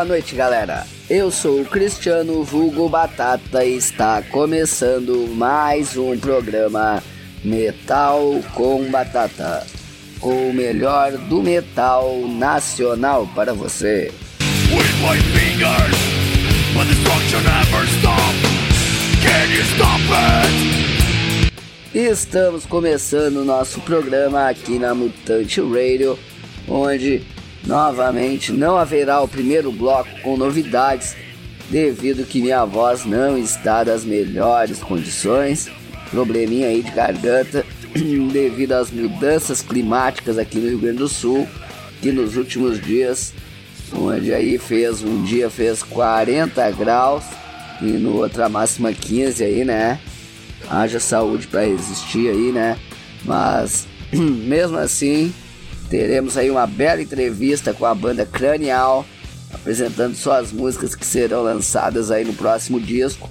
Boa noite, galera. Eu sou o Cristiano Vulgo Batata e está começando mais um programa Metal com Batata, com o melhor do metal nacional para você. Estamos começando o nosso programa aqui na Mutante Radio, onde novamente não haverá o primeiro bloco com novidades, devido que minha voz não está das melhores condições, probleminha aí de garganta, devido às mudanças climáticas aqui no Rio Grande do Sul, que nos últimos dias, onde aí fez um dia fez 40 graus e no outra máxima 15 aí, né? Haja saúde para resistir aí, né? Mas mesmo assim, teremos aí uma bela entrevista com a banda Cranial, apresentando suas músicas que serão lançadas aí no próximo disco,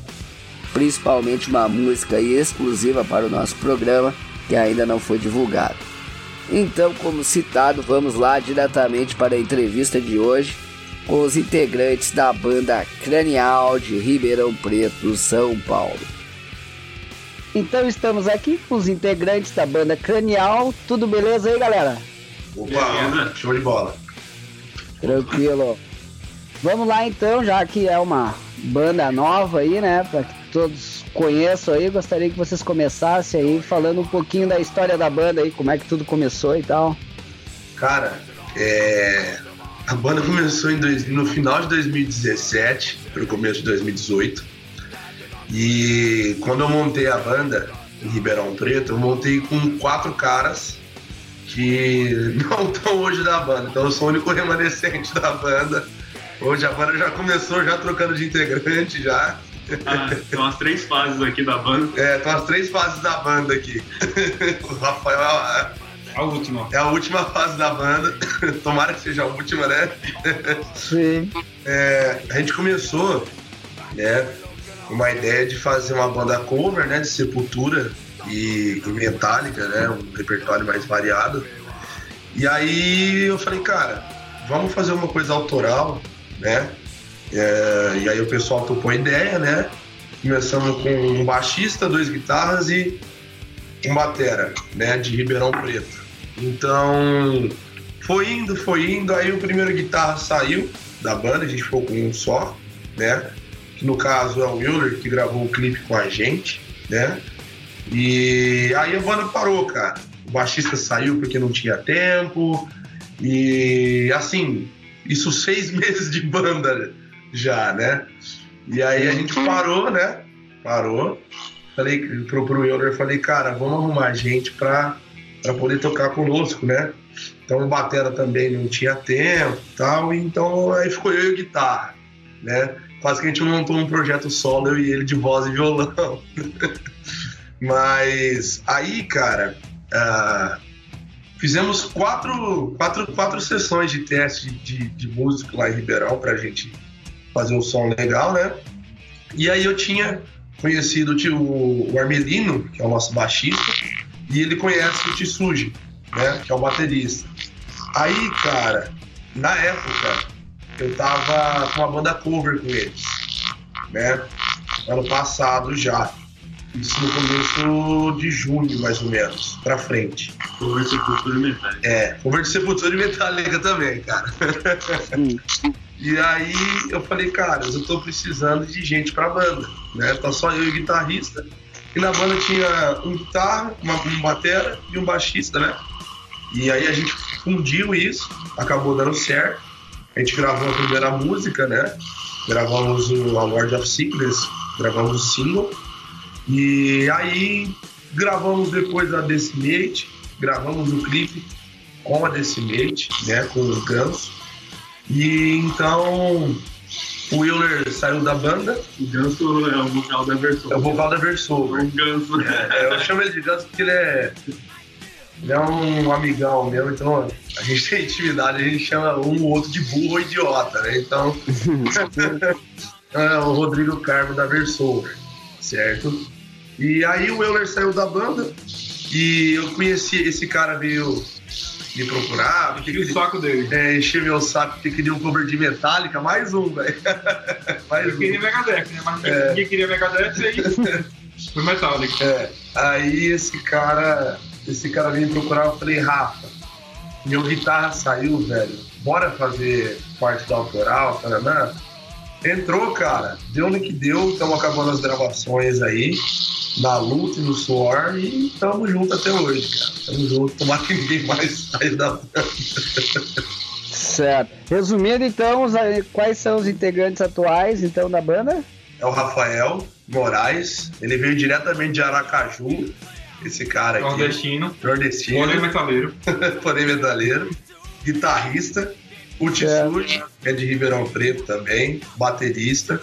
principalmente uma música exclusiva para o nosso programa que ainda não foi divulgado. Então, como citado, vamos lá diretamente para a entrevista de hoje com os integrantes da banda Cranial de Ribeirão Preto, São Paulo. Então estamos aqui com os integrantes da banda Cranial. Tudo beleza aí, galera? Opa, show de bola. Tranquilo. Vamos lá então, já que é uma banda nova aí, né? Para que todos conheçam aí, gostaria que vocês começassem aí falando um pouquinho da história da banda aí, como é que tudo começou e tal. Cara, é... a banda começou dois... no final de 2017, pelo começo de 2018. E quando eu montei a banda em Ribeirão Preto, eu montei com quatro caras que não estão hoje da banda. Então eu sou o único remanescente da banda. Hoje a banda já começou já trocando de integrante já. Ah, são as três fases aqui da banda. É, são as três fases da banda aqui. o Rafael é a última. É a última fase da banda. Tomara que seja a última, né? Sim. É, a gente começou, né, uma ideia de fazer uma banda cover, né, de Sepultura e, e Metallica, né, um repertório mais variado. E aí eu falei, cara, vamos fazer uma coisa autoral, né? É, e aí o pessoal topou a ideia, né? Começamos com um baixista, dois guitarras e um batera, né? De Ribeirão Preto. Então foi indo, foi indo. Aí o primeiro guitarra saiu da banda, a gente ficou com um só, né? Que no caso é o Willer, que gravou o clipe com a gente, né? E aí a banda parou, cara. O baixista saiu porque não tinha tempo. E assim, isso seis meses de banda já, né? E aí a gente parou, né? Parou. Falei pro, pro Euler, falei, cara, vamos arrumar gente pra, pra poder tocar conosco, né? Então o Batera também não tinha tempo tal, então aí ficou eu e a guitarra, né? Quase que a gente montou um projeto solo, eu e ele de voz e violão. Mas aí, cara, uh, fizemos quatro, quatro, quatro sessões de teste de, de música lá em Ribeirão pra gente fazer um som legal, né? E aí eu tinha conhecido o, o Armelino, que é o nosso baixista, e ele conhece o Tsuji, né? Que é o baterista. Aí, cara, na época, eu tava com uma banda cover com eles, né? Ano passado já. Isso no começo de junho, mais ou menos, pra frente. Cover de Sepultura e Metallica. É, cover de Sepultura e Metallica também, cara. e aí eu falei, cara, eu tô precisando de gente pra banda, né? Tá só eu e o guitarrista. E na banda tinha um guitarra, uma, um batera e um baixista, né? E aí a gente fundiu isso, acabou dando certo. A gente gravou a primeira música, né? Gravamos o A Lord of Sickness, gravamos o single. E aí gravamos depois a Decimate, gravamos o clipe com a Decimate, né, com o Ganso. E então o Willer saiu da banda. O Ganso é o vocal da versão. É o vocal da versão. O Ganso. É, eu chamo ele de Ganso porque ele é, ele é um amigão meu, então a gente tem intimidade, a gente chama um ou outro de burro ou idiota, né? Então. é o Rodrigo Carmo da Versou, certo? E aí o Euler saiu da banda e eu conheci, esse cara veio, me procurar, porque E o saco dele. é, encher meu saco porque queria um cover de Metallica, mais um, velho. mais Eu um. queria Megadeth, né? Mas É. ninguém queria Megadeth, aí foi Metallica. É, aí esse cara, esse cara veio me procurar, eu falei, Rafa, meu guitarra saiu, velho, bora fazer parte da autoral, Paraná? Entrou, cara, deu no que deu, estamos acabando as gravações aí, na luta e no suor, e tamo junto até hoje, cara. Tamo junto, tomara que ninguém mais saia da Certo. Resumindo, então, os- quais são os integrantes atuais, então, da banda? É o Rafael Moraes, ele veio diretamente de Aracaju, esse cara aqui, Nordestino. nordestino. Olha metaleiro. porém metaleiro, guitarrista, o Tissute, que é de Ribeirão Preto também, baterista,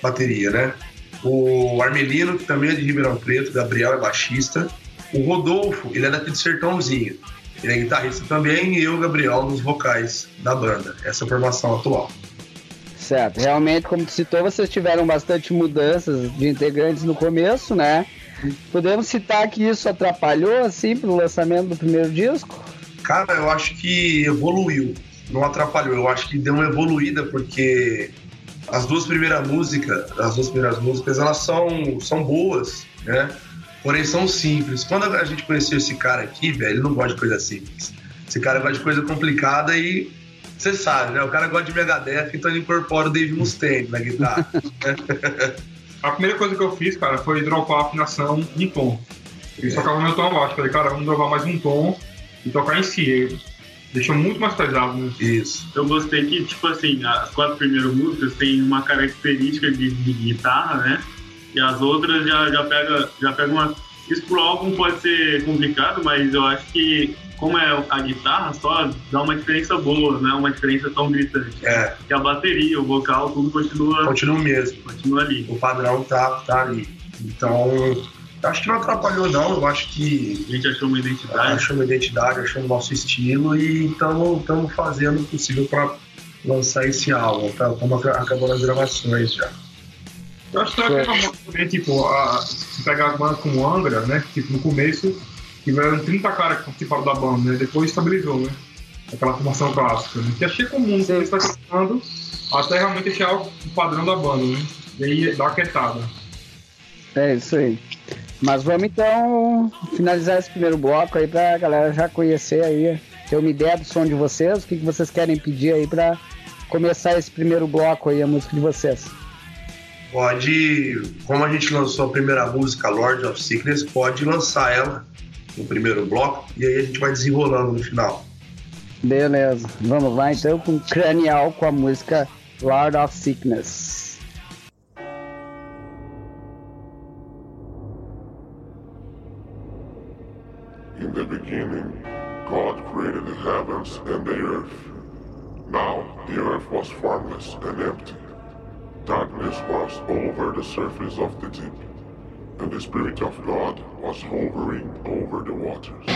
bateria, né? O Armelino, que também é de Ribeirão Preto, Gabriel é baixista. O Rodolfo, ele é daqui de Sertãozinho. Ele é guitarrista também e eu, Gabriel, nos vocais da banda. Essa é a formação atual. Certo. Realmente, como tu citou, vocês tiveram bastante mudanças de integrantes no começo, né? Podemos citar que isso atrapalhou, assim, pro lançamento do primeiro disco? Cara, eu acho que evoluiu, não atrapalhou. Eu acho que deu uma evoluída porque as duas primeiras músicas, as duas primeiras músicas, elas são, são boas, né? Porém são simples. Quando a gente conheceu esse cara aqui, velho, ele não gosta de coisa simples. Esse cara gosta de coisa complicada e você sabe, né? O cara gosta de Megadeth, então ele incorpora o Dave Mustaine na guitarra. A primeira coisa que eu fiz, cara, foi dropar a afinação em tom. Eu tocava meu tom abaixo. Falei, cara, vamos dropar mais um tom e tocar em si. Deixou muito mais pesado, né? Isso. Eu gostei que, tipo assim, as quatro primeiras músicas têm uma característica de, de guitarra, né? E as outras já, já pega já pega uma. Isso pro álbum pode ser complicado, mas eu acho que, como é a guitarra, só dá uma diferença boa, não é uma diferença tão gritante. É, Que a bateria, o vocal, tudo continua, continua o mesmo. continua ali. O padrão tá, tá ali. Então, acho que não atrapalhou, não. Eu acho que A gente achou uma identidade. achamos a identidade, achamos o nosso estilo e estamos fazendo o possível para lançar esse álbum. Estamos acabando as gravações já. Eu acho que é música também, tipo, a, se pegar as bandas como Angra, né? Tipo, no começo tiveram 30 caras que participaram da banda, né? Depois estabilizou, né? Aquela formação clássica, né? Que achei comum no começo tá cantando, até realmente achar o padrão da banda, né? E aí dá uma quietada. É isso aí. Mas vamos então finalizar esse primeiro bloco aí pra galera já conhecer aí, ter uma ideia do som de vocês, o que, que vocês querem pedir aí pra começar esse primeiro bloco aí, a música de vocês. Pode, como a gente lançou a primeira música, Lord of Sickness, pode lançar ela no primeiro bloco e aí a gente vai desenrolando no final. Beleza, vamos lá então com Cranial com a música Lord of Sickness. Was formless and empty. Darkness was over the surface of the deep, and the Spirit of God was hovering over the waters.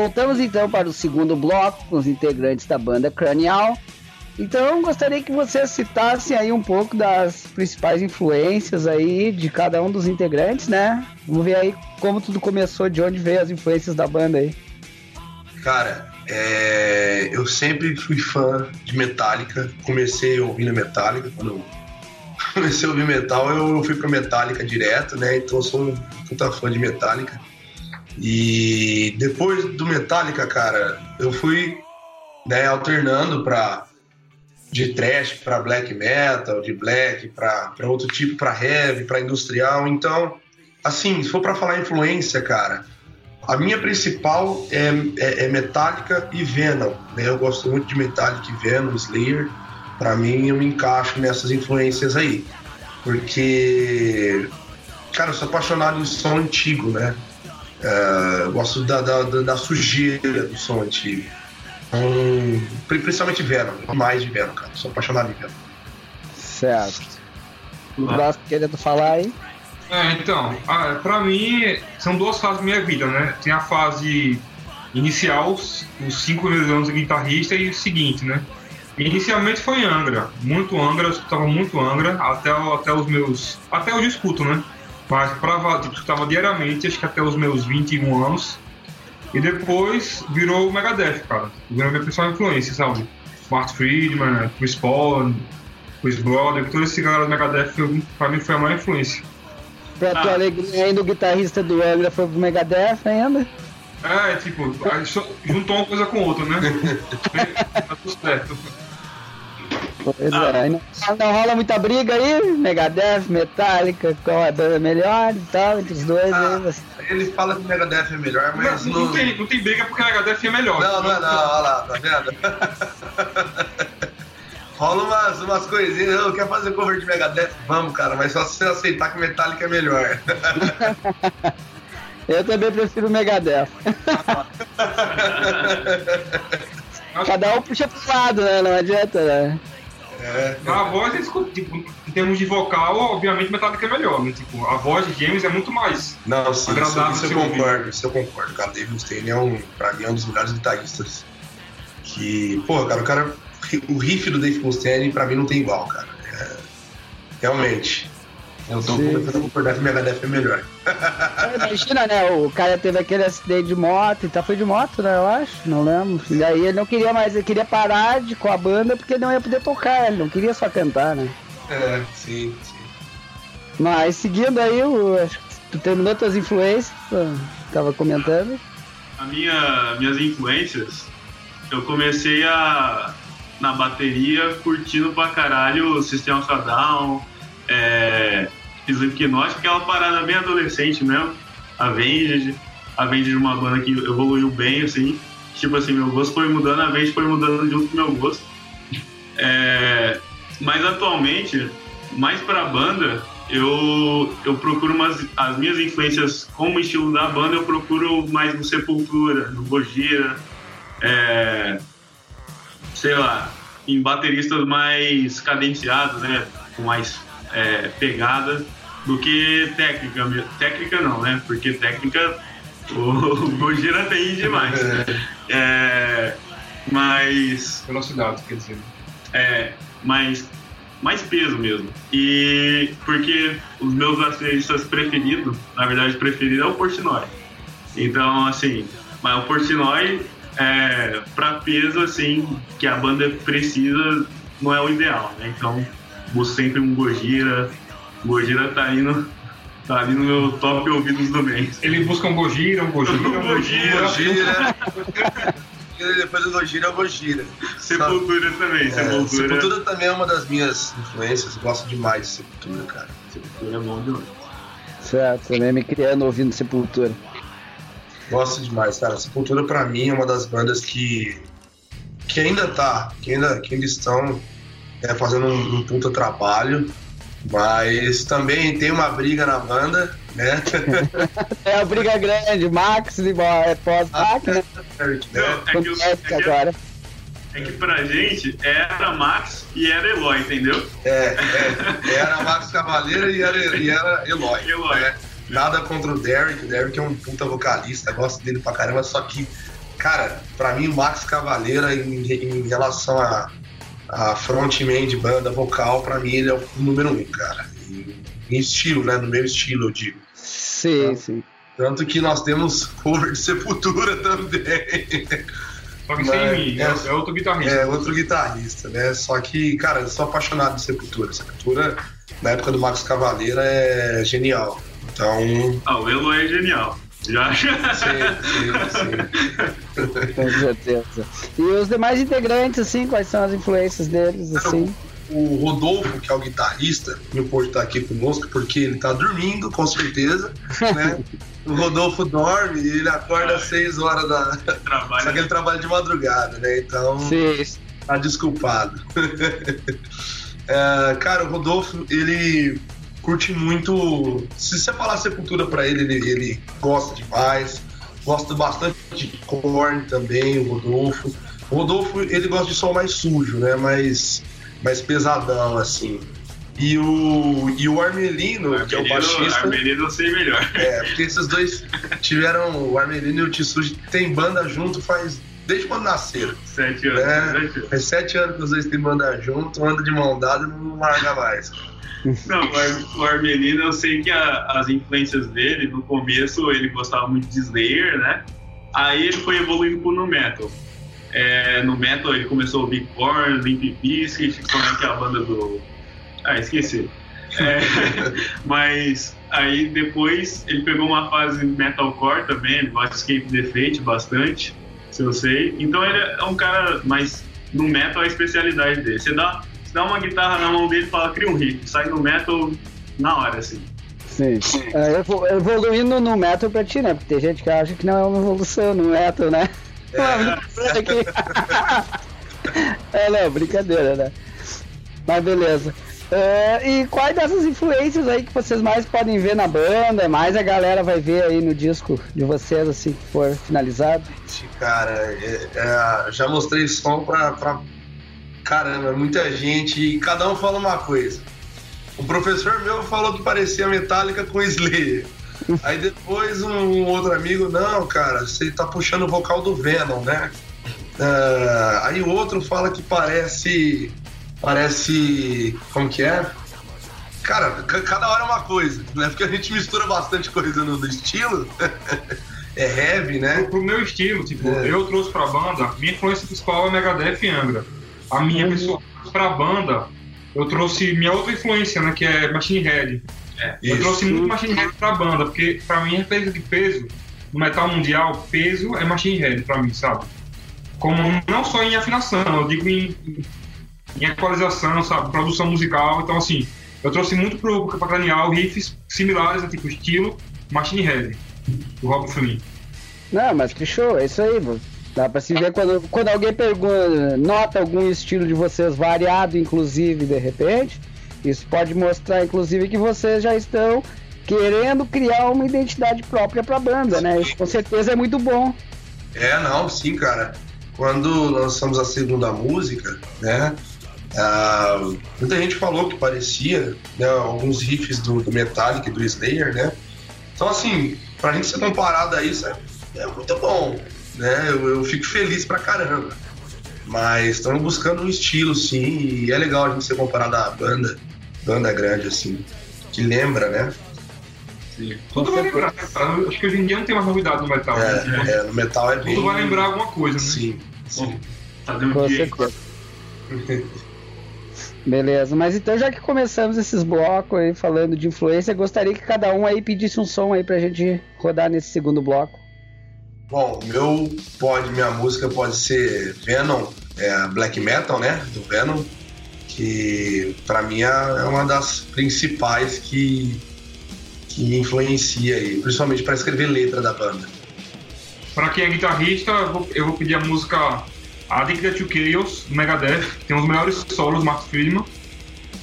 Voltamos então para o segundo bloco com os integrantes da banda Cranial. Então gostaria que você citasse aí um pouco das principais influências aí de cada um dos integrantes, né? Vamos ver aí como tudo começou, de onde veio as influências da banda aí. Cara, é, eu sempre fui fã de Metallica. Comecei ouvindo Metallica. Quando comecei a ouvir metal, eu fui pra Metallica direto, né? Então sou um puta fã de Metallica. E depois do Metallica, cara, eu fui né, alternando pra de trash para black metal, de black para outro tipo, para heavy, para industrial. Então, assim, se for para falar influência, cara, a minha principal é, é, é Metallica e Venom. Né? Eu gosto muito de Metallica e Venom, Slayer. Para mim, eu me encaixo nessas influências aí. Porque, cara, eu sou apaixonado em som antigo, né? Uh, eu gosto da, da, da sujeira do som antigo. Um, principalmente Venom, mais de Venom, cara. Sou apaixonado em Venom. Certo. O próximo querendo falar aí? É, então, ah, pra mim são duas fases da minha vida, né? Tem a fase inicial, os cinco anos de guitarrista, e o seguinte, né? Inicialmente foi Angra, muito Angra, eu escutava muito Angra, até, até os meus. Até hoje eu escuto, né? Mas pra, tipo, escutava diariamente, acho que até os meus 21 anos. E depois virou o Megadeth, cara. Virou minha principal influência, sabe? Mark Friedman, Chris Paul, Chris Brother, todo esse galera do Megadeth foi, pra mim foi a maior influência. Pra ah. tua alegria ainda o guitarrista do Angra foi pro Megadeth ainda? É, tipo, juntou uma coisa com outra, né? tá tudo certo. Pois ah. é, não, não, rola muita briga aí, Megadeth, Metallica, qual é a banda melhor e tal, entre os dois ah, aí. Você... Ele fala que Megadeth é melhor, mas. Não, não... não tem, não tem briga porque Megadeth é melhor. Não, não é não, olha lá, tá vendo? rola umas, umas coisinhas, eu quero fazer cover de Megadeth, vamos, cara, mas só se você aceitar que Metallica é melhor. eu também prefiro Megadeth. Cada um puxa pro lado, né? Não adianta, né? É, a voz, tipo, em termos de vocal, obviamente Metallica é melhor, né? Tipo, a voz de James é muito mais Não, sim, agradável. Isso, isso eu concordo, isso eu concordo. Cara, Dave Mustaine é um, pra mim, é um dos melhores guitarristas. Que, pô, cara, o cara, o riff do Dave Mustaine pra mim não tem igual, cara. É, realmente. Eu tô começando a concordar que Megadeth é melhor. Imagina, né? O cara teve aquele acidente de moto, então foi de moto, né? Eu acho, não lembro. E aí ele não queria mais, ele queria parar de, com a banda porque ele não ia poder tocar, ele não queria só cantar, né? É, sim, sim. Mas seguindo aí, o, acho que tu terminou tuas influências, tava comentando. A minha, minhas influências, eu comecei a na bateria curtindo pra caralho o Sistema Down, é, Slipknot, aquela parada bem adolescente mesmo. Avenged, Avenged é uma banda que evoluiu bem, assim. Tipo assim, meu gosto foi mudando, a Avenged foi mudando junto com meu gosto. É, mas atualmente, mais pra banda, eu, eu procuro umas, as minhas influências como estilo da banda, eu procuro mais no Sepultura, no Gojira, é, sei lá, em bateristas mais cadenciados, né? Com mais é, pegada do que técnica. Técnica não, né? Porque técnica o Gojira tem demais. É. é, mas. Velocidade, quer dizer. É, mas mais peso mesmo. E porque os meus bateristas preferidos, na verdade, preferido é o Portnoy. Então, assim, mas o Portnoy, é, para peso, assim, que a banda precisa, não é o ideal, né? Então, busco sempre um Gojira. Gojira tá indo. Tá ali no meu top ouvidos do mês. Ele busca um Gojira, um Gojira, um Gojira. Gojira. Depois do Gojira é o Gojira. Sepultura também, é, Sepultura. Sepultura também é uma das minhas influências. Gosto demais de Sepultura, cara. Sepultura é bom demais. Certo, também me criando ouvindo Sepultura. Gosto demais, cara. Sepultura pra mim é uma das bandas que que ainda tá, que ainda, que ainda estão é, fazendo um, um puta trabalho. Mas também tem uma briga na banda, né? é uma briga grande, Max e é pós-Max, né? Não, é que, o, é, que, agora. é que pra gente era Max e era Eloy, entendeu? É, é era Max Cavaleiro e era, e era Eloy. Eloy. Né? nada contra o Derek. O Derek é um puta vocalista, gosto dele pra caramba, só que, cara, pra mim o Max Cavaleira em, em relação a, a frontman de banda vocal, pra mim ele é o número um, cara. Em, em estilo, né? No meu estilo, eu digo. Sim, Então, sim. Tanto que nós temos cover de Sepultura também. Só que sem mim, é, é- é outro guitarrista. É, outro guitarrista, né? Só que, cara, eu sou apaixonado de Sepultura. Sepultura, na época do Max Cavaleira, é genial. Então, Ah, o Elo é genial. Já. sim, sim, sim. Com certeza. E os demais integrantes, assim, quais são as influências deles, assim? O Rodolfo, que é o guitarrista, não pôde estar aqui conosco porque ele tá dormindo, com certeza, né? O Rodolfo dorme e ele acorda às 6 horas da. Só que Trabalha. ele trabalha de madrugada, né? Então. Sim. Tá desculpado. É, cara, o Rodolfo, ele curte muito. Se você falar Sepultura pra ele, ele, ele gosta demais. Gosta bastante de Korn também, o Rodolfo. O Rodolfo, ele gosta de som mais sujo, né? Mais, mais pesadão, assim. E o, e o Armelino, que é o baixista. Armelino eu sei melhor. É, porque esses dois tiveram. O Armelino e o Tissuji tem banda junto faz. Desde quando nasceram. Sete anos. É, sete anos. faz sete anos que os dois têm banda junto, anda de mão dada e não larga mais. Não, o Ar- o Armelino, eu sei que a- as influências dele, no começo ele gostava muito de Slayer, né? Aí ele foi evoluindo pro no metal. É, no metal ele começou a ouvir Korn, Limp Bizkit, como é que é a banda do... Ah, esqueci. É, mas aí depois ele pegou uma fase metalcore também, ele gosta de Escape Fate bastante, se eu sei. Então ele é um cara, mas no metal é a especialidade dele. Você dá, você dá uma guitarra na mão dele e fala, cria um riff, sai no metal na hora, assim. Sim. É, evo- evoluindo no metal pra ti, né? Porque tem gente que acha que não é uma evolução no metal, né? É, não, brincadeira, né? Mas beleza. É, e quais dessas influências aí que vocês mais podem ver na banda? Mais a galera vai ver aí no disco de vocês, assim que for finalizado? Cara, é- é, já mostrei som pra, pra caramba, muita gente e cada um fala uma coisa. O professor meu falou que parecia Metallica com Slayer. Aí depois um outro amigo, não, cara, você tá puxando o vocal do Venom, né? Ah, aí o outro fala que parece. Parece. Como que é? Cara, ca- cada hora é uma coisa, né? Porque a gente mistura bastante coisa no, estilo. é heavy, né? Pro meu estilo, tipo, É. eu trouxe pra banda, minha influência principal é Megadeth e Angra. A minha Uhum. pessoal pra banda, eu trouxe minha outra influência, né, que é Machine Head. Eu Isso. trouxe muito Machine Head pra banda, porque pra mim, referência de peso, no metal mundial, peso é Machine Head pra mim, sabe? Como não só em afinação, eu digo em, em equalização, sabe? Produção musical. Então, assim, eu trouxe muito pro, pra Cranial riffs similares, né, tipo estilo Machine Head, do Rob Flynn. Não, mas que show, é isso aí, mano. Dá pra se ver quando, quando alguém pergunta, nota algum estilo de vocês variado, inclusive, de repente. Isso pode mostrar, inclusive, que vocês já estão querendo criar uma identidade própria pra banda, né? Isso com certeza é muito bom. É, não, sim, cara. Quando lançamos a segunda música, né? ah, muita gente falou que parecia né, alguns riffs do, do Metallica e do Slayer, né? Então, assim, pra gente ser comparado a isso é, é muito bom, né? Eu, eu fico feliz pra caramba. Mas estamos buscando um estilo, sim, e é legal a gente ser comparado à banda, banda grande, assim, que lembra, né? Tudo vai lembrar, cara. Acho que hoje em dia não tem mais novidade no metal. né? Tipo, É, é, no metal é bem. Tudo vai lembrar alguma coisa, né? Sim, sim. Fazer um Com dia. certeza. Beleza, mas então já que começamos esses blocos aí falando de influência, gostaria que cada um aí pedisse um som aí pra gente rodar nesse segundo bloco. Bom, meu pode, minha música pode ser Venom, é black metal, né? Do Venom, que pra mim é é uma das principais que, que influencia aí, principalmente pra escrever letra da banda. Pra quem é guitarrista, eu vou, eu vou pedir a música Addicted to Chaos, do Megadeth, que tem os melhores solos, Mark Friedman.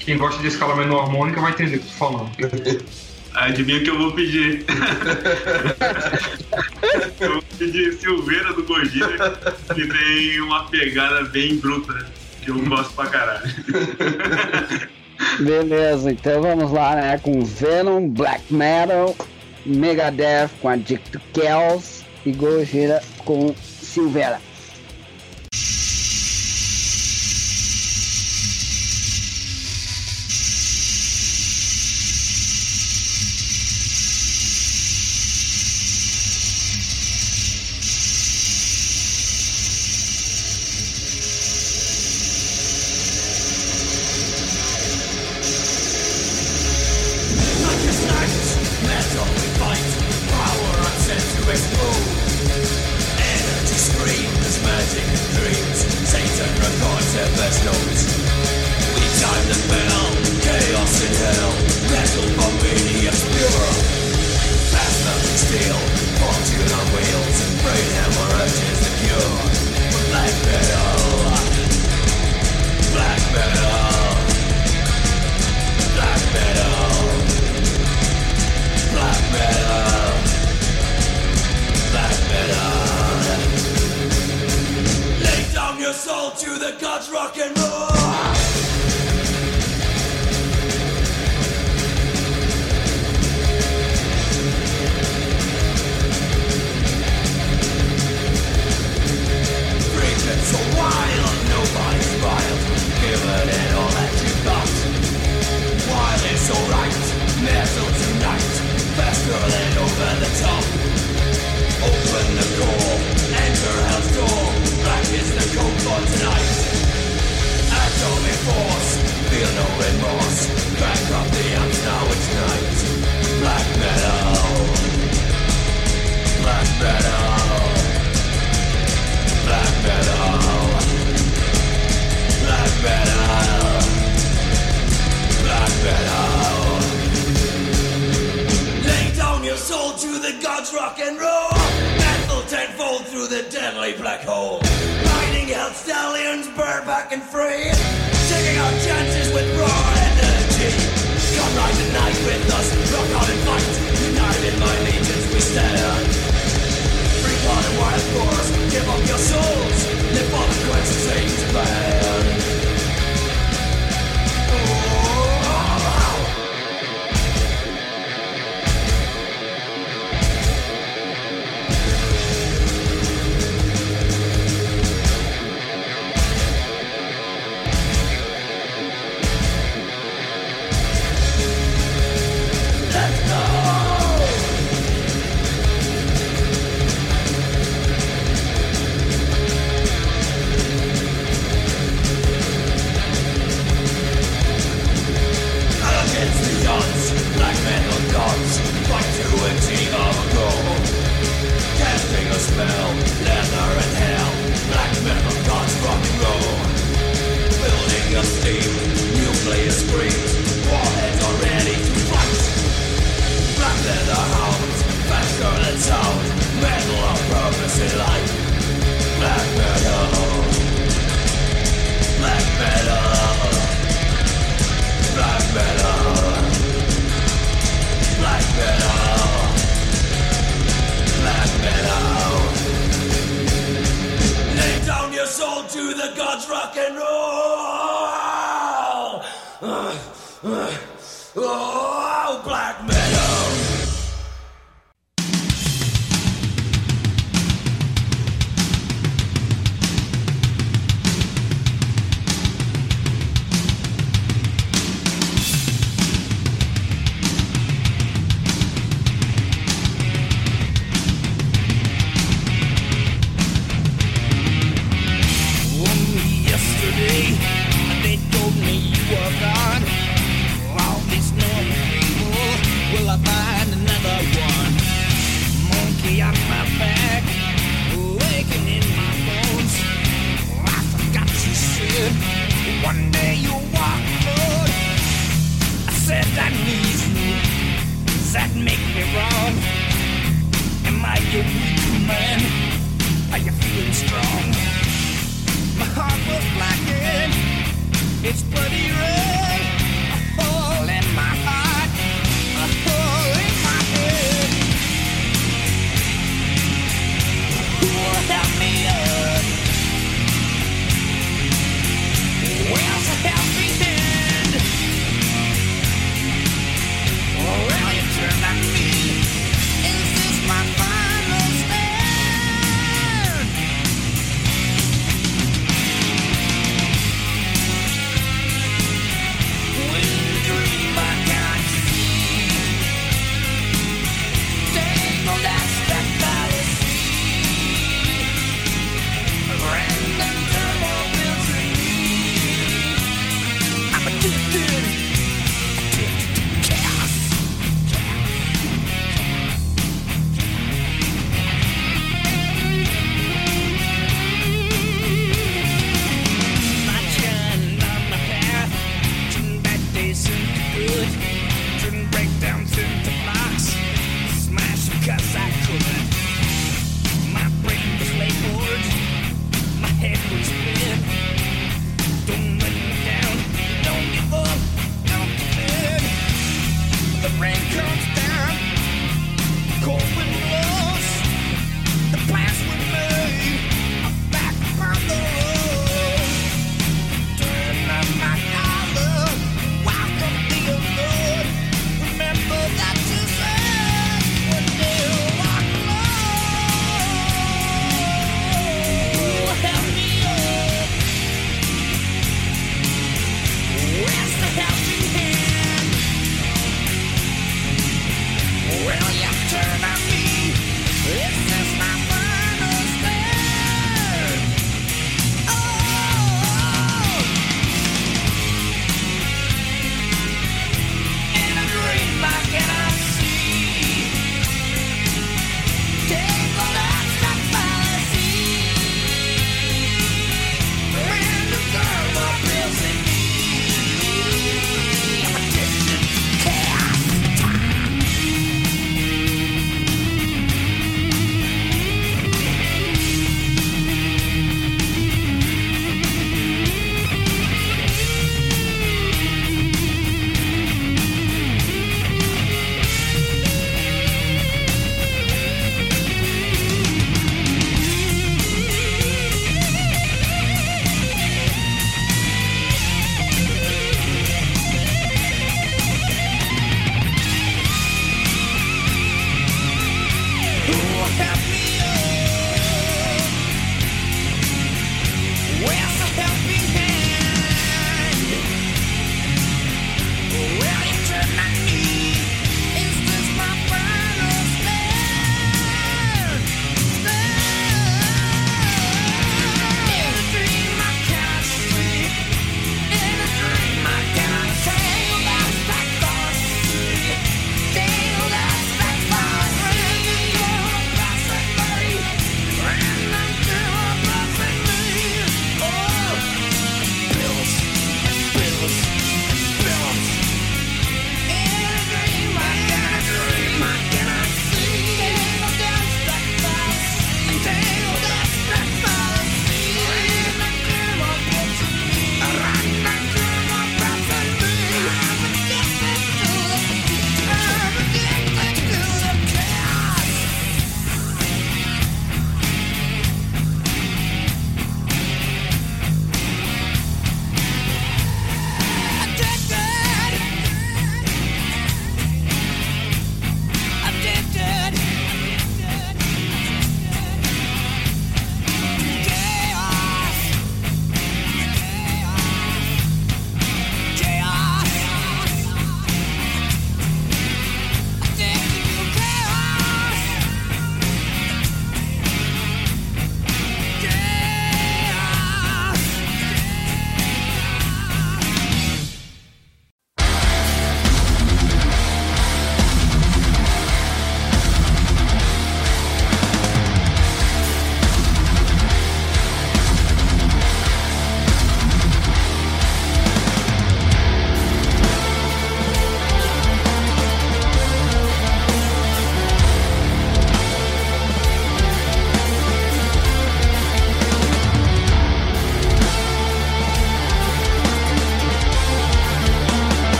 Quem gosta de escala menor harmônica vai entender o que eu tô falando. Adivinha o que eu vou pedir? eu vou pedir Silveira do Gojira, que tem uma pegada bem bruta, que eu gosto pra caralho. Beleza, então vamos lá, né? Com Venom, Black Metal. Megadeth com Addict to Chaos e Gojira com Silvera.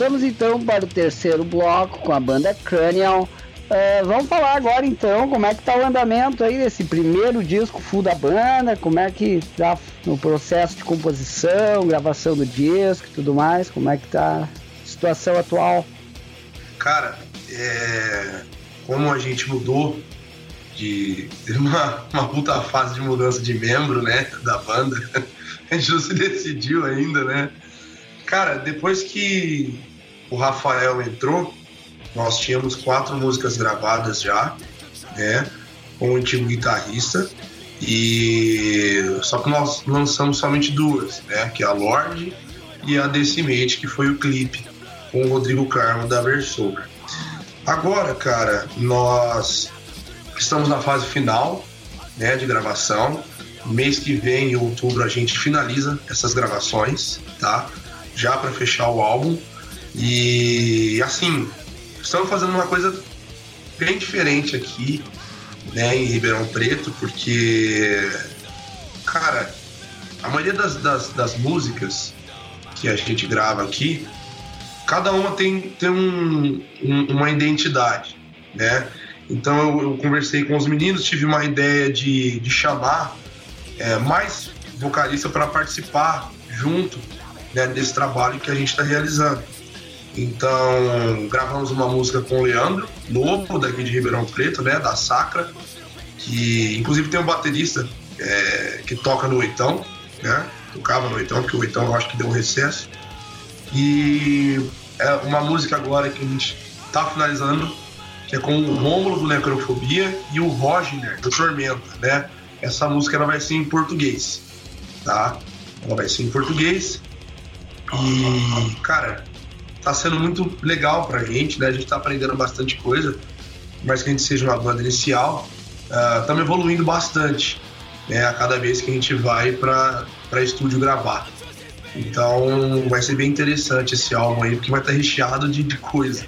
Voltamos então para o terceiro bloco com a banda Cranial. Uh, vamos falar agora então como é que tá o andamento aí desse primeiro disco full da banda, como é que tá no processo de composição, gravação do disco e tudo mais, como é que tá a situação atual? Cara, é... como a gente mudou de uma, uma puta fase de mudança de membro, né, da banda, a gente não se decidiu ainda, né? Cara, depois que o Rafael entrou, nós tínhamos quatro músicas gravadas já, né? Com o antigo guitarrista. E só que nós lançamos somente duas, né? Que é a Lorde e a Decimate, que foi o clipe com o Rodrigo Carmo da Versover. Agora, cara, nós estamos na fase final, né, de gravação. Mês que vem, em outubro, a gente finaliza essas gravações, tá? Já para fechar o álbum. E assim, estamos fazendo uma coisa bem diferente aqui, né, em Ribeirão Preto, porque, cara, a maioria das, das, das músicas que a gente grava aqui, cada uma tem, tem um, um, uma identidade, né? Então eu, eu, conversei com os meninos, tive uma ideia de, de chamar é, mais vocalista para participar junto né, desse trabalho que a gente está realizando. Então, gravamos uma música com o Leandro Lobo, daqui de Ribeirão Preto, né, da Sacra, que inclusive tem um baterista é, que toca no Oitão, né, tocava no Oitão, porque o Oitão eu acho que deu um recesso. E é uma música agora que a gente está finalizando, que é com o Rômulo do Necrofobia e o Roger do Tormenta, né? Essa música ela vai ser em português, tá? Ela vai ser em português. E, cara, tá sendo muito legal pra gente, né? A gente tá aprendendo bastante coisa, mas que a gente seja uma banda inicial, estamos uh, evoluindo bastante, né? A cada vez que a gente vai para estúdio gravar. Então vai ser bem interessante esse álbum aí, porque vai estar recheado de, de coisa,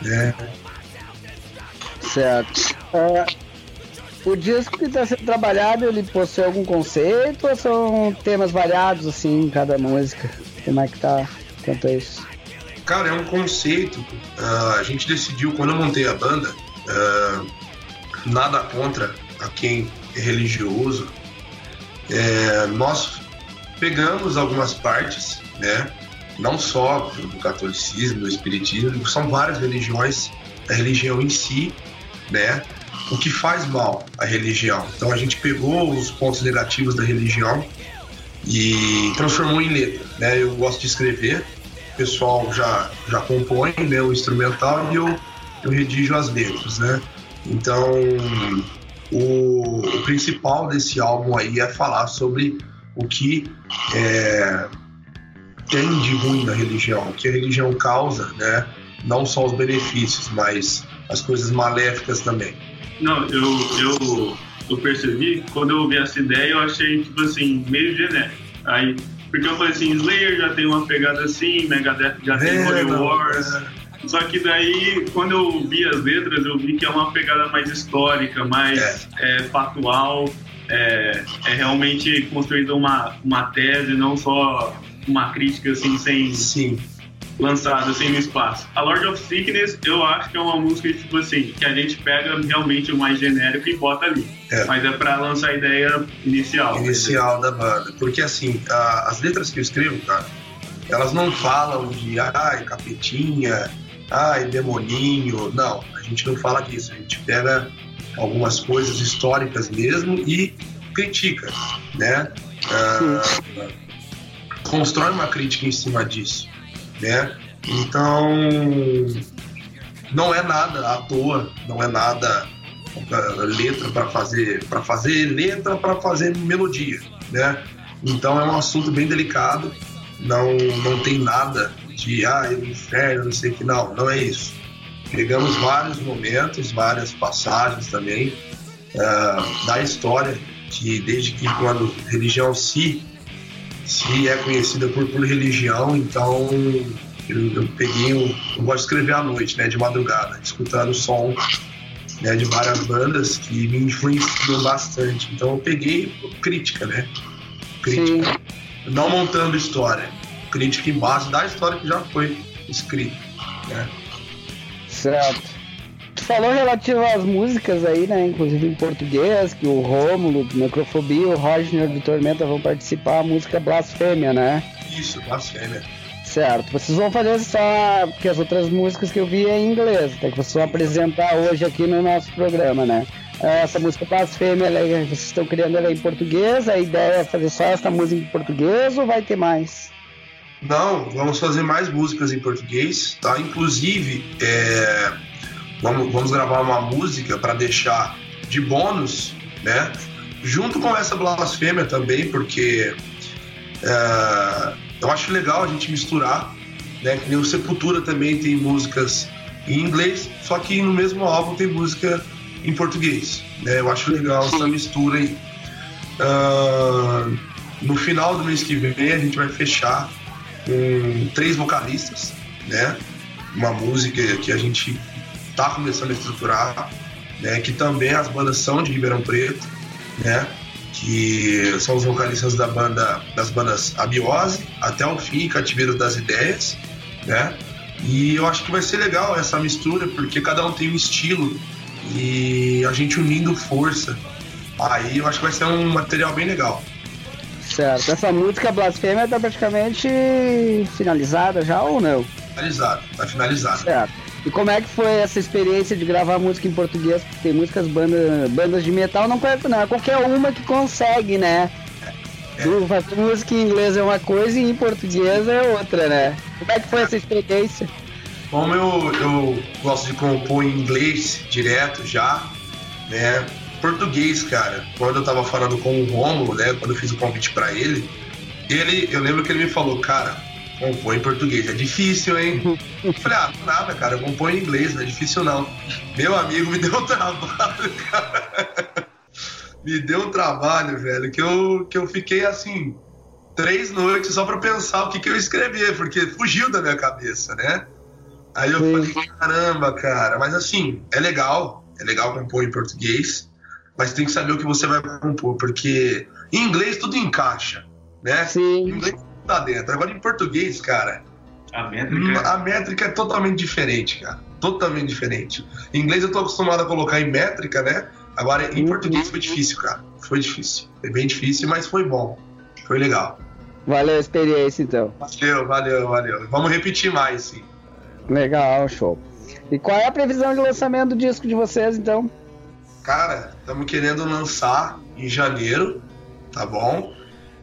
né? Certo. É, o disco que está sendo trabalhado, ele possui algum conceito ou são temas variados assim em cada música? Como é que tá quanto a isso? Cara, é um conceito. Uh, a gente decidiu, quando eu montei a banda, uh, nada contra a quem é religioso. É, nós pegamos algumas partes, né? Não só do catolicismo, do espiritismo, são várias religiões, a religião em si, né? O que faz mal à religião. Então a gente pegou os pontos negativos da religião e transformou em letra, né? Eu gosto de escrever, pessoal já, já compõe né, o instrumental e eu, eu redijo as letras, né? Então, o, o principal desse álbum aí é falar sobre o que é, tem de ruim na religião, o que a religião causa, né? Não só os benefícios, mas as coisas maléficas também. Não, eu, eu, eu percebi, quando eu ouvi essa ideia, eu achei, tipo assim, meio genérico. Aí porque eu falei assim, Slayer já tem uma pegada assim, Megadeth já tem é, Holy Wars. É. Só que daí, quando eu vi as letras, eu vi que é uma pegada mais histórica, mais é. É, factual, é, é, realmente construída uma, uma tese, não só uma crítica assim, sem, Sim lançada assim no espaço. A Lord of Sickness, eu acho que é uma música tipo assim, que a gente pega realmente o mais genérico e bota ali. É. Mas é para lançar a ideia inicial. Inicial da banda. Porque assim, a, as letras que eu escrevo, cara, elas não falam de ai, capetinha, ai, demoninho. Não, a gente não fala disso. A gente pega algumas coisas históricas mesmo e critica, né? Ah, constrói uma crítica em cima disso né? Então, não é nada à toa, não é nada uh, letra para fazer para fazer letra para fazer melodia, né? Então é um assunto bem delicado, não não tem nada de ah, é o inferno, não sei o que não, não é isso. Pegamos vários momentos, várias passagens também uh, da história que desde que quando religião se se é conhecida por, por religião, então eu, eu peguei, eu, eu, gosto de escrever à noite, né, de madrugada, escutando o som né, de várias bandas que me influenciam bastante. Então eu peguei crítica, né? Crítica. Sim. Não montando história. Crítica em base da história que já foi escrito, né? Certo. Falou relativo às músicas aí, né? Inclusive em português, que o Rômulo, do Necrofobia e o Roger do Tormenta vão participar, a música Blasfêmia, né? Isso, Blasfêmia. Certo. Vocês vão fazer só. Porque as outras músicas que eu vi é em inglês, até que vocês vão apresentar hoje aqui no nosso programa, né? Essa música Blasfêmia, ela, é, vocês estão criando ela em português, a ideia é fazer só essa música em português ou vai ter mais? Não, vamos fazer mais músicas em português, tá? Inclusive, é, vamos, vamos gravar uma música para deixar de bônus, né? Junto com essa blasfêmia também, porque é, eu acho legal a gente misturar, né? Que nem o Sepultura também tem músicas em inglês, só que no mesmo álbum tem música em português. Né? Eu acho legal essa mistura aí. Uh, no final do mês que vem a gente vai fechar com três vocalistas, né? Uma música que a gente está começando a estruturar, né? Que também as bandas são de Ribeirão Preto, né? Que são os vocalistas da banda, das bandas Abiose, Até o Fim, Cativeiro das Ideias, né? E eu acho que vai ser legal essa mistura, porque cada um tem um estilo e a gente unindo força. Aí eu acho que vai ser um material bem legal. Certo. Essa música Blasfêmia está praticamente finalizada já ou não? Finalizada, tá finalizada. Certo. E como é que foi essa experiência de gravar música em português? Porque tem músicas, banda, bandas de metal, não, não é qualquer uma que consegue, né? É. Fazer música em inglês é uma coisa e em português é outra, né? Como é que foi essa experiência? Como eu, eu gosto de compor em inglês direto já, né? Português, cara. Quando eu tava falando com o Romulo, né? Quando eu fiz o convite para ele, ele, eu lembro que ele me falou, cara, compõe em português, é difícil, hein? Eu falei, ah, nada, cara, eu compõe em inglês, não é difícil não. Meu amigo me deu um trabalho, cara. Me deu um trabalho, velho, que eu, que eu fiquei assim, três noites só para pensar o que, que eu escrever, porque fugiu da minha cabeça, né? Aí eu Sim. falei, caramba, cara, mas assim, é legal, é legal compor em português, mas tem que saber o que você vai compor, porque em inglês tudo encaixa, né? Sim. Em inglês tá dentro. Agora em português, cara, a métrica... a métrica é totalmente diferente, cara. Totalmente diferente. Em inglês eu tô acostumado a colocar em métrica, né? Agora em uhum. português foi difícil, cara. Foi difícil. Foi bem difícil, mas foi bom. Foi legal. Valeu a experiência, então. Valeu, valeu, valeu. Vamos repetir mais, sim. Legal, show. E qual é a previsão de lançamento do disco de vocês, então? Cara, estamos querendo lançar em janeiro, tá bom?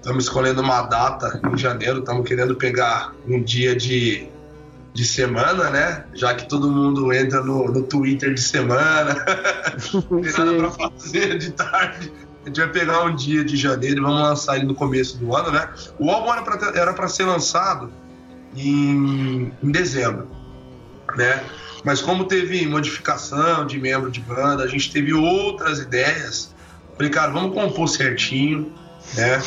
Estamos escolhendo uma data em janeiro, estamos querendo pegar um dia de, de semana, né? Já que todo mundo entra no, no Twitter de semana, não tem nada pra fazer de tarde. A gente vai pegar um dia de janeiro e vamos lançar ele no começo do ano, né? O álbum era para ser lançado em, em dezembro né? Mas como teve modificação de membro de banda, a gente teve outras ideias. Falei, cara, vamos compor certinho, né?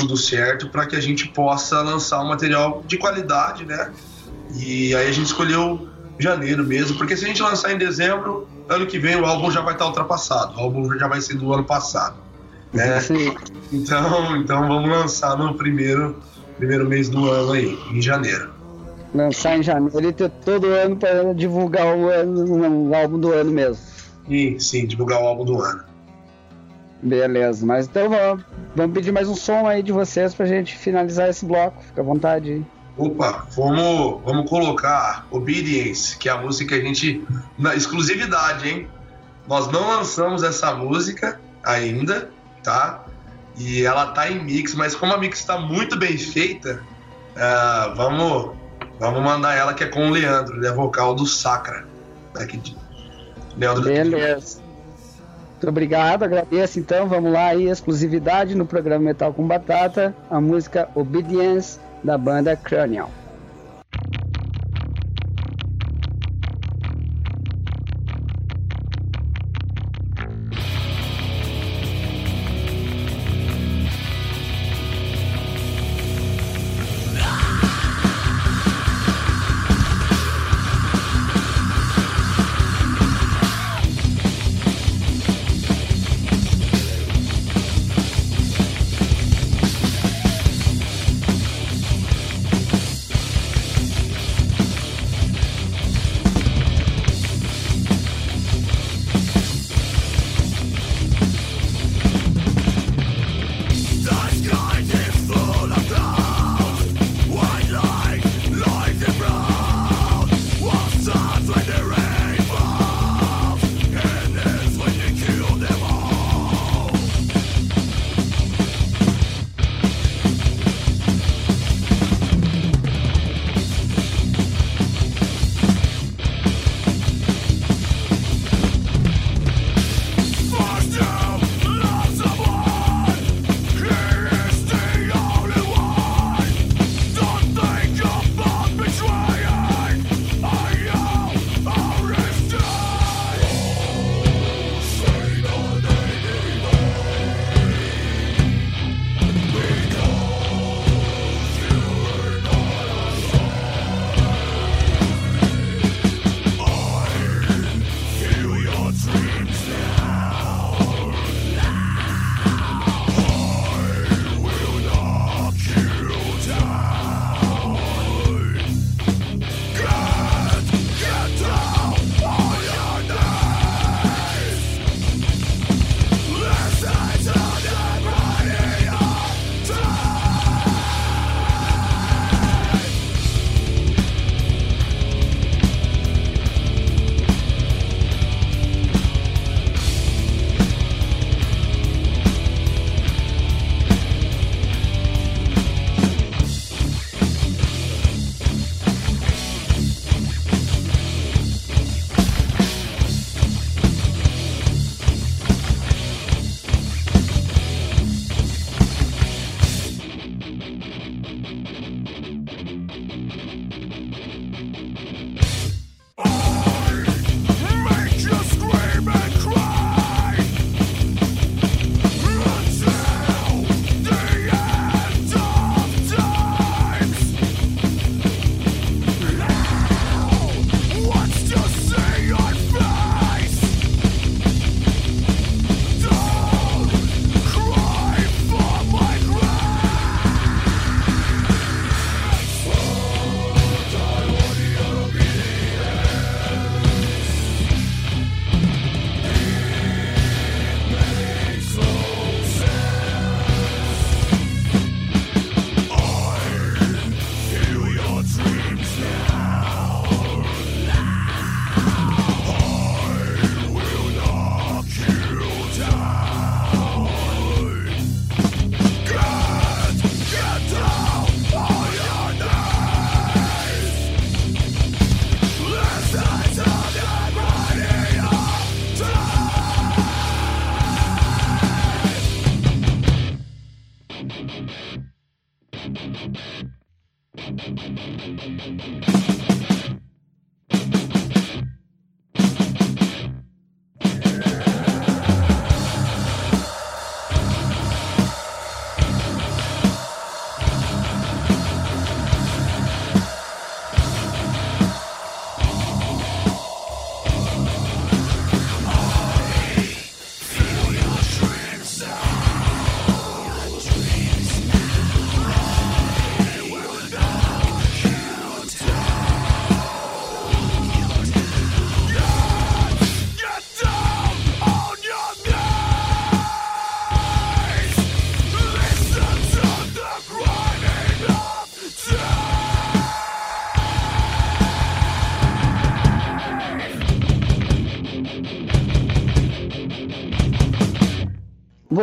Tudo certo, para que a gente possa lançar um material de qualidade, né? E aí a gente escolheu janeiro mesmo, porque se a gente lançar em dezembro, ano que vem o álbum já vai estar ultrapassado, o álbum já vai ser do ano passado, né? Sim. Então, então vamos lançar no primeiro, primeiro mês do ano aí, em janeiro lançar em janeiro e ter todo ano para divulgar o, ano, o álbum do ano mesmo. Sim, sim, divulgar o álbum do ano. Beleza, mas então vamos, vamos pedir mais um som aí de vocês pra gente finalizar esse bloco. Fica à vontade. Opa, vamos, vamos colocar Obedience, que é a música que a gente. Na exclusividade, hein? Nós não lançamos essa música ainda, tá? E ela tá em mix, mas como a mix está muito bem feita, uh, vamos Vamos mandar ela que é com o Leandro, ele é vocal do Sacra. Aqui de... Leandro Beleza. Muito obrigado, agradeço então. Vamos lá aí, exclusividade no programa Metal com Batata, a música Obedience da banda Cranial.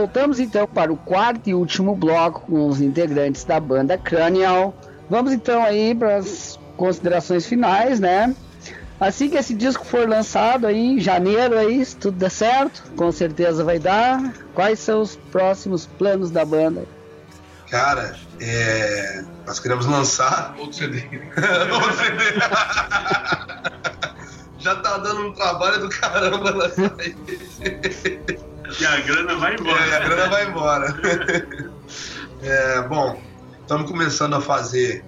Voltamos então para o quarto e último bloco com os integrantes da banda Cranial. Vamos então aí para as considerações finais, né? Assim que esse disco for lançado aí em janeiro aí, se tudo der certo, com certeza vai dar. Quais são os próximos planos da banda? Cara, é... nós queremos lançar outro CD. outro CD. Já tá dando um trabalho do caramba lançar E a grana vai embora. É, a grana vai embora. É, bom, estamos começando a fazer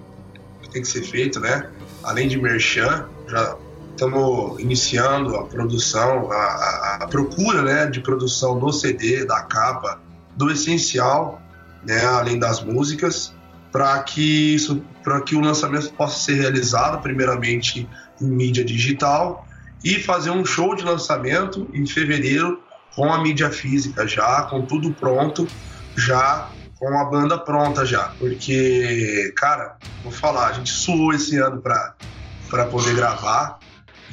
o que tem que ser feito, né? Além de merchan, já estamos iniciando a produção, a, a, a, procura né, de produção do CD, da capa, do essencial, né, além das músicas, para que isso, que o lançamento possa ser realizado primeiramente em mídia digital e fazer um show de lançamento em fevereiro com a mídia física já, com tudo pronto, já com a banda pronta já, porque cara, vou falar, a gente suou esse ano para para poder gravar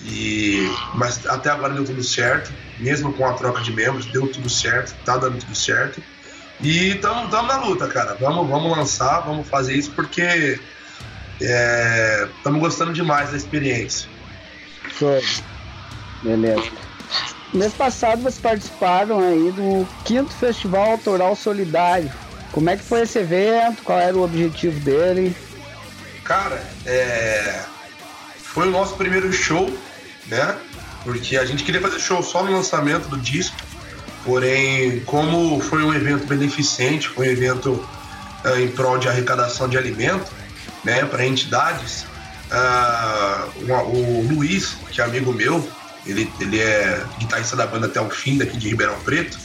e, mas até agora deu tudo certo, mesmo com a troca de membros, deu tudo certo, tá dando tudo certo. E estamos na luta, cara. Vamos, vamos lançar, vamos fazer isso porque estamos é, gostando demais da experiência. Show. Beleza. Mês passado vocês participaram aí do quinto Festival Autoral Solidário. Como é que foi esse evento? Qual era o objetivo dele? Cara, é... foi o nosso primeiro show né? Porque a gente queria fazer show só no lançamento do disco, porém, como foi um evento beneficente, foi um evento uh, em prol de arrecadação de alimento, né, para entidades, uh, o, o Luiz, que é amigo meu, ele, ele é guitarrista da banda até o fim daqui de Ribeirão Preto,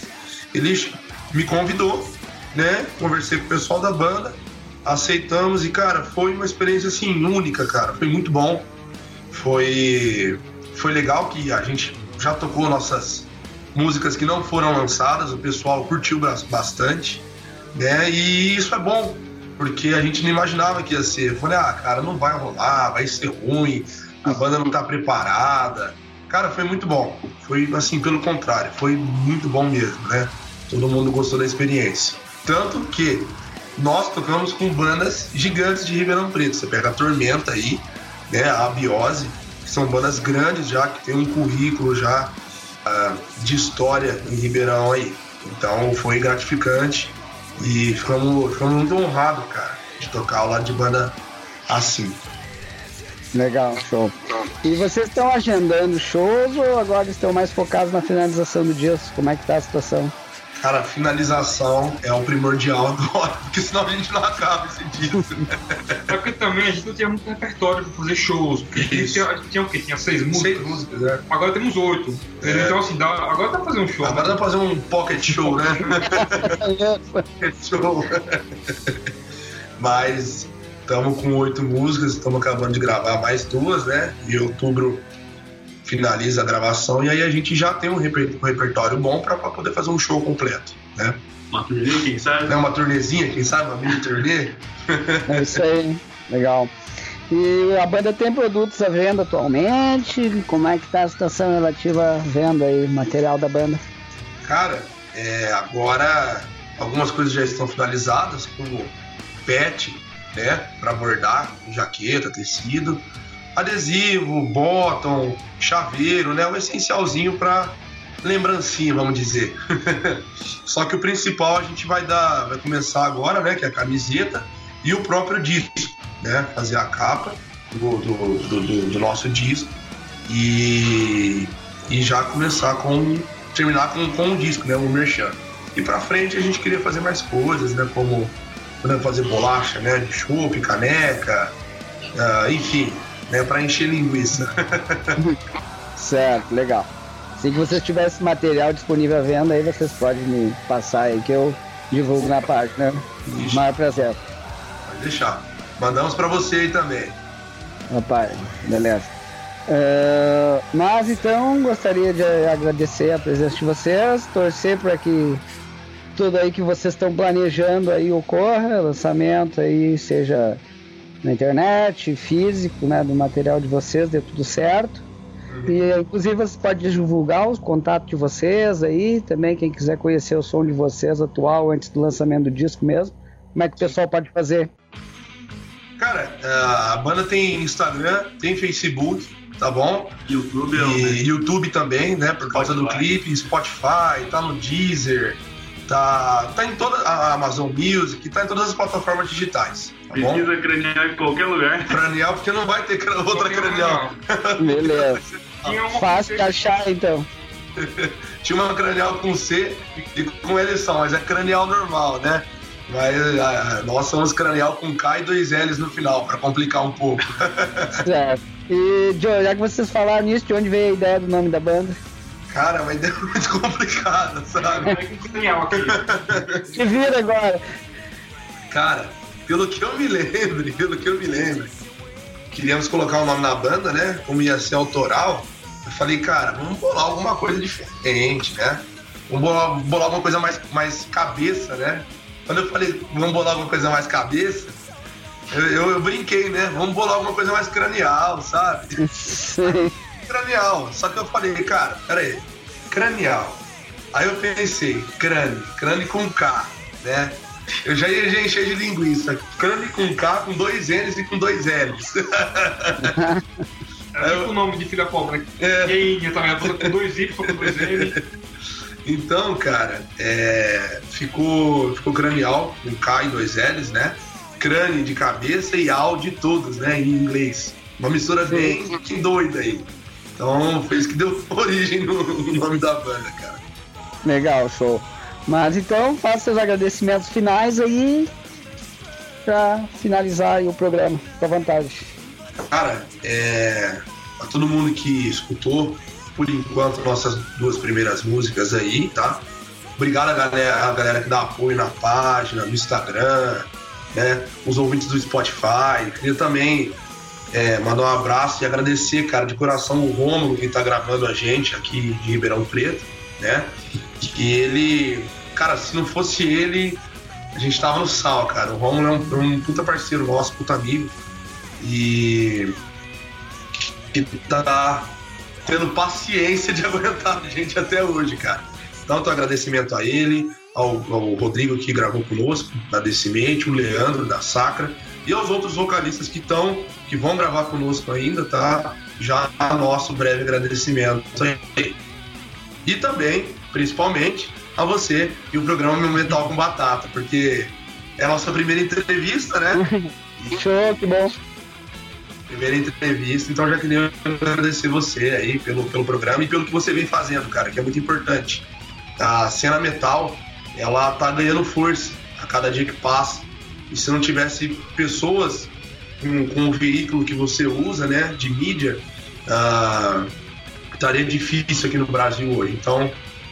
ele me convidou, né? Conversei com o pessoal da banda, aceitamos e, cara, foi uma experiência assim única, cara. Foi muito bom. Foi foi legal que a gente já tocou nossas músicas que não foram lançadas, o pessoal curtiu bastante, né? E isso é bom, porque a gente não imaginava que ia ser. Eu falei, ah, cara, não vai rolar, vai ser ruim, a banda não tá preparada. Cara, foi muito bom. Foi assim, pelo contrário, foi muito bom mesmo, né? Todo mundo gostou da experiência. Tanto que nós tocamos com bandas gigantes de Ribeirão Preto. Você pega a Tormenta aí, né? A Abiose, são bandas grandes já, que tem um currículo já uh, de história em Ribeirão aí. Então foi gratificante e ficamos, ficamos muito honrados, cara, de tocar ao lado de banda assim. Legal, show. E vocês estão agendando shows ou agora estão mais focados na finalização do disco? Como é que tá a situação? Cara, a finalização é o primordial agora, porque senão a gente não acaba esse disco. É porque também a gente não tinha muito repertório pra fazer shows. Porque a gente, tinha, a gente tinha o quê? Tinha seis músicas? Seis músicas, é. Agora temos oito. É. Então, assim, dá, agora dá pra fazer um show. Agora né? dá pra fazer um pocket show, né? pocket show. Mas estamos com oito músicas, estamos acabando de gravar mais duas, né? Em outubro finaliza a gravação e aí a gente já tem um, reper um repertório bom para poder fazer um show completo, né? Uma turnê, quem sabe? É uma turnezinha, quem sabe? Uma mini turnê. É isso aí, legal. E a banda tem produtos à venda atualmente? Como é que tá a situação relativa à venda e material da banda? Cara, é, agora algumas coisas já estão finalizadas, como pet, né, para bordar, jaqueta, tecido adesivo, bottom, chaveiro, né? O essencialzinho para lembrancinha, vamos dizer. Só que o principal a gente vai dar, vai começar agora, né? Que é a camiseta e o próprio disco, né? Fazer a capa do, do, do, do nosso disco e, e já começar com terminar com, com o disco, né? O merchan. E para frente a gente queria fazer mais coisas, né? Como fazer bolacha, né? De chope, caneca, uh, enfim, né, para encher linguiça. certo, legal. Se vocês tivessem material disponível à venda, aí vocês podem me passar aí que eu divulgo na página. Ixi. Maior prazer. Pode deixar. Mandamos para você aí também. Rapaz, beleza. Uh, mas então gostaria de agradecer a presença de vocês, torcer para que tudo aí que vocês estão planejando aí ocorra, lançamento aí seja na internet, físico, né, do material de vocês, deu tudo certo. E inclusive você pode divulgar os contatos de vocês aí, também quem quiser conhecer o som de vocês atual antes do lançamento do disco mesmo. Como é que o pessoal pode fazer? Cara, a banda tem Instagram, tem Facebook, tá bom? YouTube é E YouTube também, né? Por causa do clipe, Spotify, tá no Deezer, tá, tá em toda a Amazon Music, tá em todas as plataformas digitais, tá bom? Pesquisa cranial em qualquer lugar. Cranial, porque não vai ter outra cranial. Beleza. Fácil de achar então. Tinha uma cranial com C e com L só, mas é cranial normal, né? Mas ah, nós somos cranial com K e dois L's no final, pra complicar um pouco. Certo. E, Joe, já que vocês falaram nisso, de onde veio a ideia do nome da banda? Cara, mas deu muito complicado, sabe? É. Se vira agora. Cara, pelo que eu me lembro, pelo que eu me lembro, queríamos colocar o nome na banda, né? Como ia ser autoral. Eu falei, cara, vamos bolar alguma coisa diferente, né? Vamos bolar, bolar alguma coisa mais, mais cabeça, né? Quando eu falei, vamos bolar alguma coisa mais cabeça, eu, eu, eu brinquei, né? Vamos bolar alguma coisa mais cranial, sabe? Sei. Cranial. Só que eu falei, cara, peraí, cranial. Aí eu pensei, crânio, crânio com K, né? Eu já ia já encher de linguiça. Crânio com K, com dois N's e com dois L's. É tipo o nome de filha pobre, né? É. Queinha também, com dois Y, com dois N. Então, cara, é, ficou, ficou cranial, com K e dois L's, né? Crânio de cabeça e al de todos, né? Em inglês. Uma mistura bem doida aí. Então, foi isso que deu origem no, no nome da banda, cara. Legal, show. Mas então, faça seus agradecimentos finais aí pra finalizar o programa. Fica à vontade. Cara, é, a todo mundo que escutou, por enquanto, nossas duas primeiras músicas aí, tá? Obrigado a galera, a galera que dá apoio na página, no Instagram, né? Os ouvintes do Spotify. Queria também é, mandar um abraço e agradecer, cara, de coração o Rômulo que tá gravando a gente aqui de Ribeirão Preto, né? E ele, cara, se não fosse ele, a gente tava no sal, cara. O Rômulo é um, um puta parceiro nosso, puta amigo e que tá tendo paciência de aguentar a gente até hoje, cara. Tanto agradecimento a ele, ao, ao Rodrigo que gravou conosco, da Decimente, o Leandro da Sacra e aos outros vocalistas que estão, que vão gravar conosco ainda, tá? Já nosso breve agradecimento. E também, principalmente, a você e o programa Meu Mental com Batata, porque é a nossa primeira entrevista, né? Show, que bom. primeira entrevista, então já queria agradecer você aí pelo, pelo programa e pelo que você vem fazendo, cara, que é muito importante. A cena metal, ela tá ganhando força a cada dia que passa. E se não tivesse pessoas com, com o veículo que você usa, né, de mídia, ah, estaria difícil aqui no Brasil hoje. Então,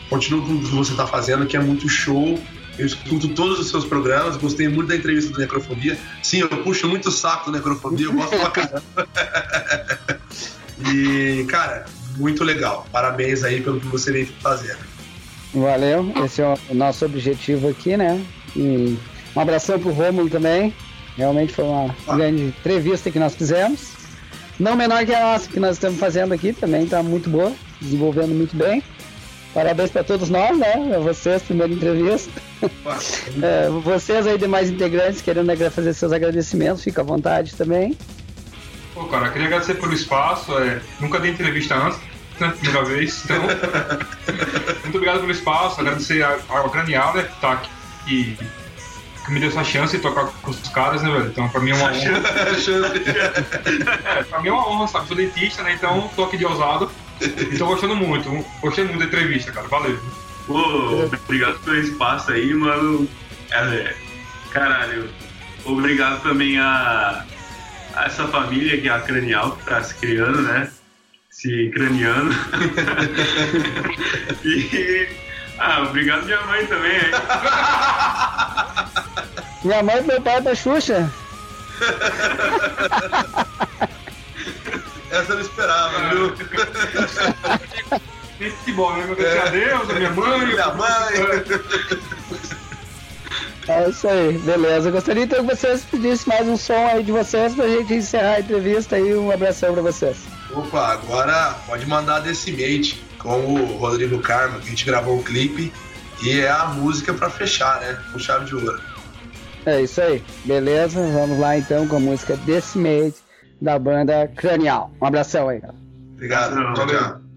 continue com o que você está fazendo, que é muito show. Eu escuto todos os seus programas, gostei muito da entrevista do Necrofobia. Sim, eu puxo muito o saco do Necrofobia, eu gosto pra caramba. e, cara, muito legal. Parabéns aí pelo que você vem fazendo. Valeu, esse é o nosso objetivo aqui, né? E um abração pro Rômulo também. Realmente foi uma grande entrevista que nós fizemos. Não menor que a nossa que nós estamos fazendo aqui, também está muito boa, desenvolvendo muito bem. Parabéns para todos nós, né? A vocês, primeira entrevista. É, vocês aí, demais integrantes, querendo fazer seus agradecimentos, fica à vontade também. Pô, cara, queria agradecer pelo espaço. é, nunca dei entrevista antes, né? Primeira vez. Então, muito obrigado pelo espaço. Agradecer a- ao Cranial, né? Que tá aqui. Me deu essa chance de tocar com os caras, né, velho? Então, pra mim é uma honra. É, pra mim é uma honra, sabe? Sou dentista, né? Então, tô aqui de ousado. E tô gostando muito. Gostei muito da entrevista, cara. Valeu. Pô, obrigado pelo espaço aí, mano. É, caralho. Obrigado também a, a essa família que é a Cranial, que tá se criando, né? Se craniando. e. Ah, obrigado minha mãe também. hein? Minha mãe e meu pai é da Xuxa. Essa eu não esperava, viu? Nem futebol, né? Agradecer a Deus, a minha mãe. Minha mãe. É isso aí, beleza. Eu gostaria então que vocês pedissem mais um som aí de vocês pra gente encerrar a entrevista aí. Um abração pra vocês. Opa, agora pode mandar Decimate com o Rodrigo Carmo, que a gente gravou o clipe e é a música para fechar, né? Com chave de ouro. É isso aí. Beleza, vamos lá então com a música Decimate da banda Cranial. Um abração aí. Obrigado. Tchau, tchau.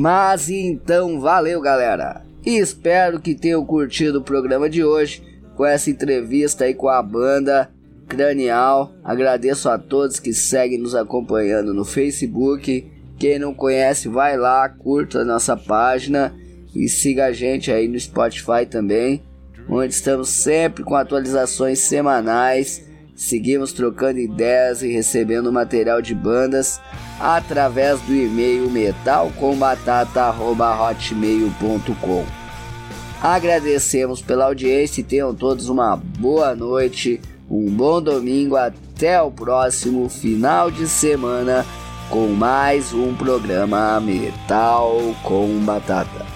Mas então, valeu galera! Espero que tenham curtido o programa de hoje com essa entrevista aí com a banda Cranial. Agradeço a todos que seguem nos acompanhando no Facebook. Quem não conhece, vai lá, curta a nossa página e siga a gente aí no Spotify também, onde estamos sempre com atualizações semanais. Seguimos trocando ideias e recebendo material de bandas através do e-mail metalcombatata.hotmail.com. Agradecemos pela audiência e tenham todos uma boa noite um bom domingo, até o próximo final de semana com mais um programa Metal com Batata.